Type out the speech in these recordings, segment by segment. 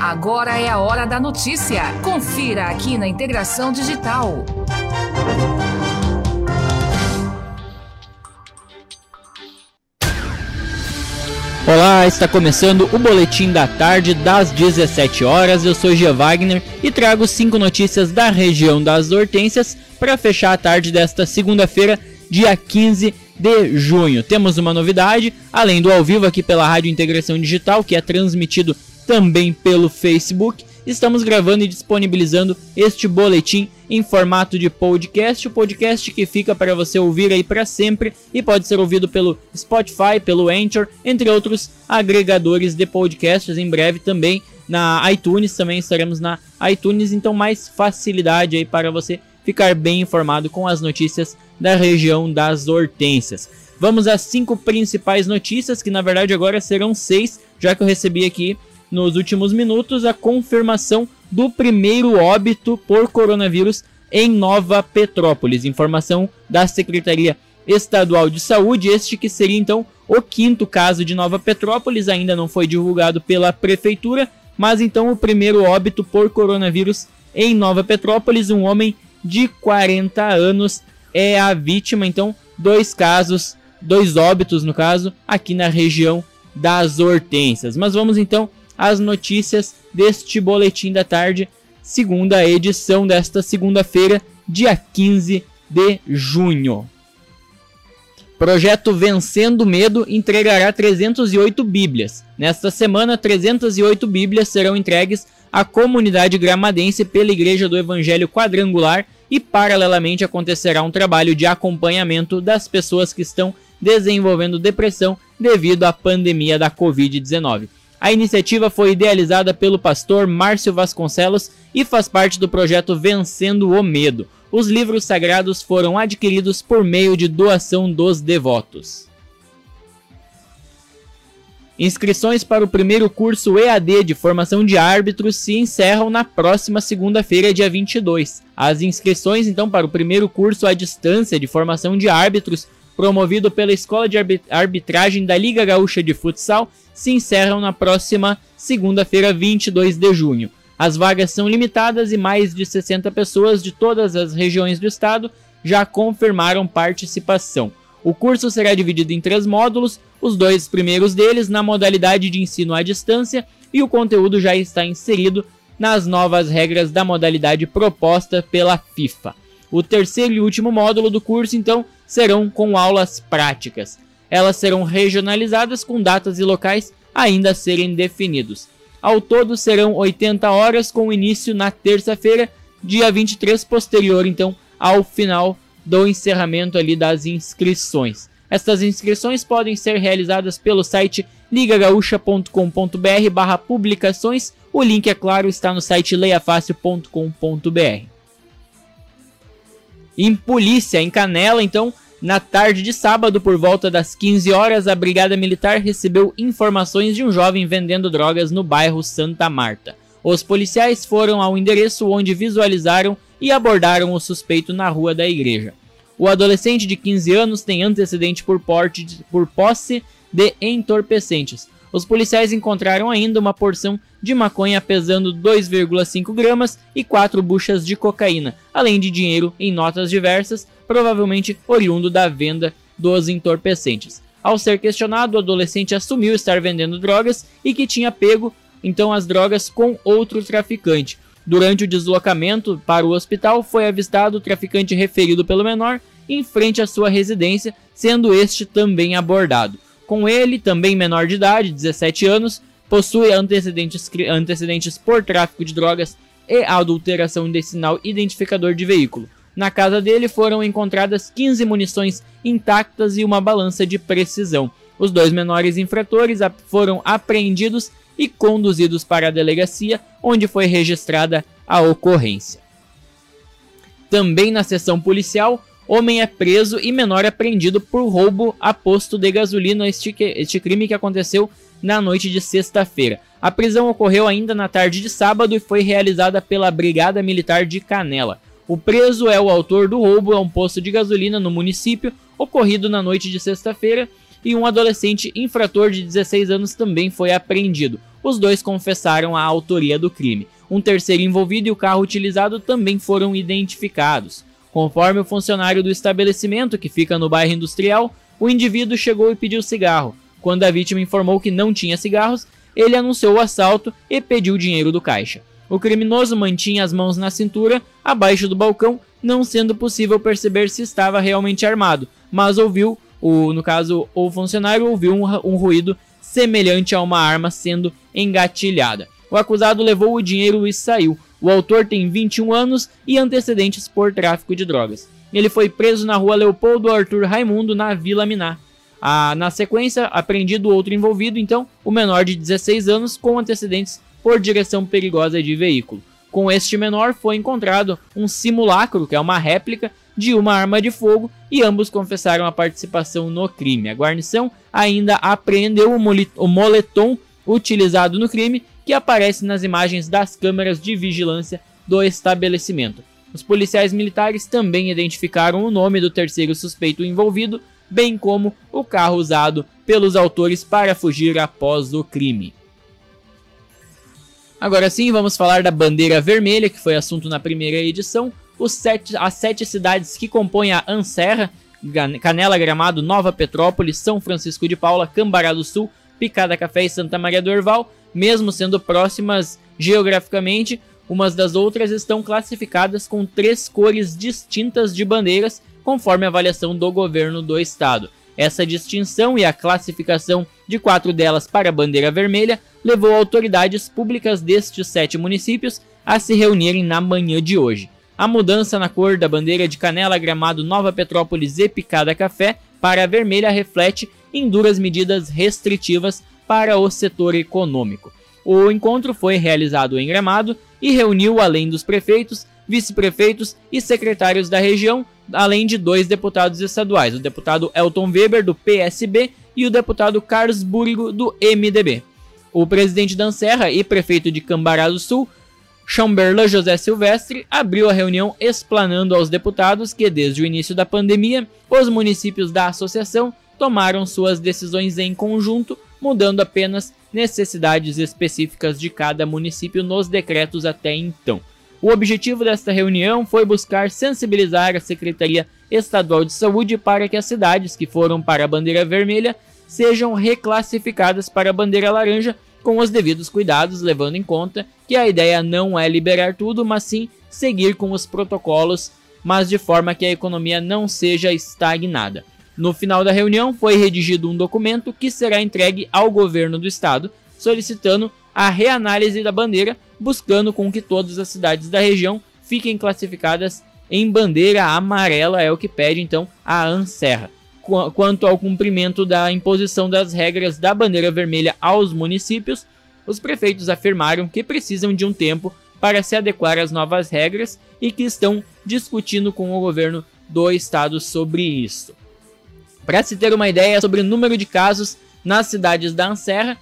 Agora é a hora da notícia. Confira aqui na Integração Digital. Olá, está começando o boletim da tarde das 17 horas. Eu sou Gia Wagner e trago cinco notícias da região das Hortênsias para fechar a tarde desta segunda-feira, dia 15 de junho. Temos uma novidade, além do ao vivo aqui pela Rádio Integração Digital, que é transmitido também pelo Facebook. Estamos gravando e disponibilizando este boletim em formato de podcast, o podcast que fica para você ouvir aí para sempre e pode ser ouvido pelo Spotify, pelo Anchor, entre outros agregadores de podcasts. Em breve também na iTunes, também estaremos na iTunes, então mais facilidade aí para você ficar bem informado com as notícias da região das Hortênsias. Vamos às cinco principais notícias, que na verdade agora serão seis, já que eu recebi aqui nos últimos minutos a confirmação do primeiro óbito por coronavírus em Nova Petrópolis. Informação da Secretaria Estadual de Saúde, este que seria então o quinto caso de Nova Petrópolis, ainda não foi divulgado pela prefeitura, mas então o primeiro óbito por coronavírus em Nova Petrópolis, um homem de 40 anos é a vítima, então dois casos, dois óbitos no caso, aqui na região das Hortênsias. Mas vamos então às notícias deste boletim da tarde, segunda edição desta segunda-feira, dia 15 de junho. Projeto Vencendo Medo entregará 308 Bíblias. Nesta semana, 308 Bíblias serão entregues à comunidade gramadense pela Igreja do Evangelho Quadrangular e, paralelamente, acontecerá um trabalho de acompanhamento das pessoas que estão desenvolvendo depressão devido à pandemia da Covid-19. A iniciativa foi idealizada pelo pastor Márcio Vasconcelos e faz parte do projeto Vencendo o Medo. Os livros sagrados foram adquiridos por meio de doação dos devotos. Inscrições para o primeiro curso EAD de formação de árbitros se encerram na próxima segunda-feira, dia 22. As inscrições, então, para o primeiro curso à distância de formação de árbitros promovido pela Escola de Arbitragem da Liga Gaúcha de Futsal, se encerram na próxima segunda-feira, 22 de junho. As vagas são limitadas e mais de 60 pessoas de todas as regiões do estado já confirmaram participação. O curso será dividido em três módulos, os dois primeiros deles na modalidade de ensino à distância e o conteúdo já está inserido nas novas regras da modalidade proposta pela FIFA. O terceiro e último módulo do curso, então, serão com aulas práticas. Elas serão regionalizadas com datas e locais ainda a serem definidos. Ao todo serão 80 horas com início na terça-feira, dia 23, posterior então ao final do encerramento ali das inscrições. Estas inscrições podem ser realizadas pelo site ligagaúcha.com.br barra publicações. O link, é claro, está no site leiafácil.com.br. Em polícia, em Canela, então, na tarde de sábado, por volta das 15 horas, a Brigada Militar recebeu informações de um jovem vendendo drogas no bairro Santa Marta. Os policiais foram ao endereço onde visualizaram e abordaram o suspeito na rua da igreja. O adolescente de 15 anos tem antecedente por, porte por posse de entorpecentes. Os policiais encontraram ainda uma porção de maconha pesando 2,5 gramas e quatro buchas de cocaína, além de dinheiro em notas diversas, provavelmente oriundo da venda dos entorpecentes. Ao ser questionado, o adolescente assumiu estar vendendo drogas e que tinha pego então as drogas com outro traficante. Durante o deslocamento para o hospital, foi avistado o traficante referido pelo menor em frente à sua residência, sendo este também abordado. Com ele, também menor de idade, 17 anos, possui antecedentes, antecedentes por tráfico de drogas e adulteração de sinal identificador de veículo. Na casa dele foram encontradas 15 munições intactas e uma balança de precisão. Os dois menores infratores foram apreendidos e conduzidos para a delegacia, onde foi registrada a ocorrência. Também na sessão policial, Homem é preso e menor é prendido por roubo a posto de gasolina, este, este crime que aconteceu na noite de sexta-feira. A prisão ocorreu ainda na tarde de sábado e foi realizada pela Brigada Militar de Canela. O preso é o autor do roubo a um posto de gasolina no município, ocorrido na noite de sexta-feira, e um adolescente infrator de 16 anos também foi apreendido. os dois confessaram a autoria do crime. Um terceiro envolvido e o carro utilizado também foram identificados. Conforme o funcionário do estabelecimento, que fica no bairro industrial, o indivíduo chegou e pediu cigarro. Quando a vítima informou que não tinha cigarros, ele anunciou o assalto e pediu dinheiro do caixa. O criminoso mantinha as mãos na cintura, abaixo do balcão, não sendo possível perceber se estava realmente armado, mas ouviu, o, no caso, o funcionário ouviu um, um ruído semelhante a uma arma sendo engatilhada. O acusado levou o dinheiro e saiu. O autor tem 21 anos e antecedentes por tráfico de drogas. Ele foi preso na rua Leopoldo Arthur Raimundo, na Vila Miná. Ah, na sequência, apreendido outro envolvido, então, o menor de 16 anos, com antecedentes por direção perigosa de veículo. Com este menor foi encontrado um simulacro, que é uma réplica de uma arma de fogo, e ambos confessaram a participação no crime. A guarnição ainda apreendeu o moletom utilizado no crime, que aparece nas imagens das câmeras de vigilância do estabelecimento. Os policiais militares também identificaram o nome do terceiro suspeito envolvido, bem como o carro usado pelos autores para fugir após o crime. Agora sim, vamos falar da bandeira vermelha, que foi assunto na primeira edição. Sete, as sete cidades que compõem a Anserra, Canela Gramado, Nova Petrópolis, São Francisco de Paula, Cambará do Sul, Picada Café e Santa Maria do Herval, mesmo sendo próximas geograficamente, umas das outras estão classificadas com três cores distintas de bandeiras, conforme a avaliação do governo do estado. Essa distinção e a classificação de quatro delas para a bandeira vermelha levou autoridades públicas destes sete municípios a se reunirem na manhã de hoje. A mudança na cor da bandeira de Canela, Gramado, Nova Petrópolis e Picada Café para a vermelha reflete em duras medidas restritivas para o setor econômico. O encontro foi realizado em Gramado e reuniu, além dos prefeitos, vice-prefeitos e secretários da região, além de dois deputados estaduais, o deputado Elton Weber, do PSB, e o deputado Carlos Burgo, do MDB. O presidente da Serra e prefeito de Cambará do Sul, Chamberlain José Silvestre, abriu a reunião explanando aos deputados que, desde o início da pandemia, os municípios da associação tomaram suas decisões em conjunto, mudando apenas necessidades específicas de cada município nos decretos até então. O objetivo desta reunião foi buscar sensibilizar a Secretaria Estadual de Saúde para que as cidades que foram para a bandeira vermelha sejam reclassificadas para a bandeira laranja com os devidos cuidados, levando em conta que a ideia não é liberar tudo, mas sim seguir com os protocolos, mas de forma que a economia não seja estagnada. No final da reunião, foi redigido um documento que será entregue ao governo do estado, solicitando a reanálise da bandeira, buscando com que todas as cidades da região fiquem classificadas em bandeira amarela, é o que pede então a ANSERRA quanto ao cumprimento da imposição das regras da bandeira vermelha aos municípios, os prefeitos afirmaram que precisam de um tempo para se adequar às novas regras e que estão discutindo com o governo do estado sobre isso. Para se ter uma ideia sobre o número de casos nas cidades da Anserra,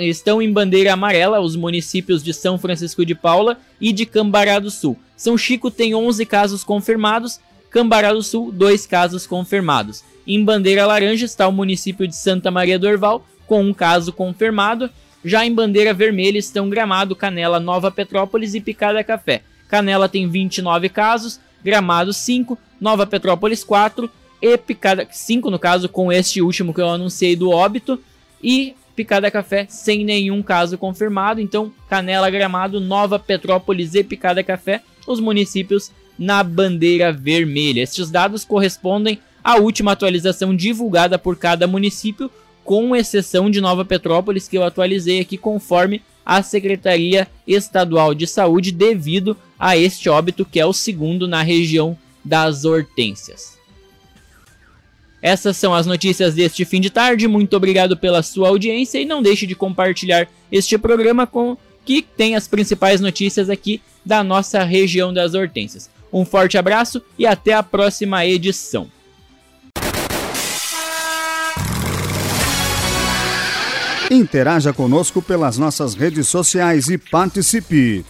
estão em bandeira amarela os municípios de São Francisco de Paula e de Cambará do Sul. São Chico tem 11 casos confirmados, Cambará do Sul, 2 casos confirmados. Em bandeira laranja está o município de Santa Maria do Herval, com um caso confirmado. Já em bandeira vermelha estão Gramado, Canela, Nova Petrópolis e Picada Café. Canela tem 29 casos, Gramado 5, Nova Petrópolis 4 e Picada 5 no caso com este último que eu anunciei do óbito e Picada Café sem nenhum caso confirmado. Então, Canela, Gramado, Nova Petrópolis e Picada Café, os municípios na bandeira vermelha. Estes dados correspondem a última atualização divulgada por cada município, com exceção de Nova Petrópolis, que eu atualizei aqui conforme a Secretaria Estadual de Saúde, devido a este óbito, que é o segundo na região das Hortênsias. Essas são as notícias deste fim de tarde. Muito obrigado pela sua audiência e não deixe de compartilhar este programa com que tem as principais notícias aqui da nossa região das Hortênsias. Um forte abraço e até a próxima edição. Interaja conosco pelas nossas redes sociais e participe.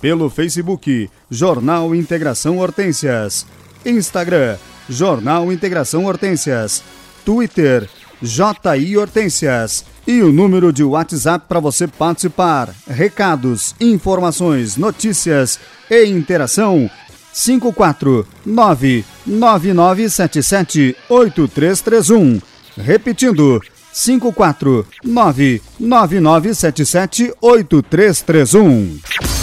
Pelo Facebook, Jornal Integração Hortências. Instagram, Jornal Integração Hortências. Twitter, JI Hortências. E o número de WhatsApp para você participar. Recados, informações, notícias e interação 549-9977-8331. Repetindo, 549-9977-8331.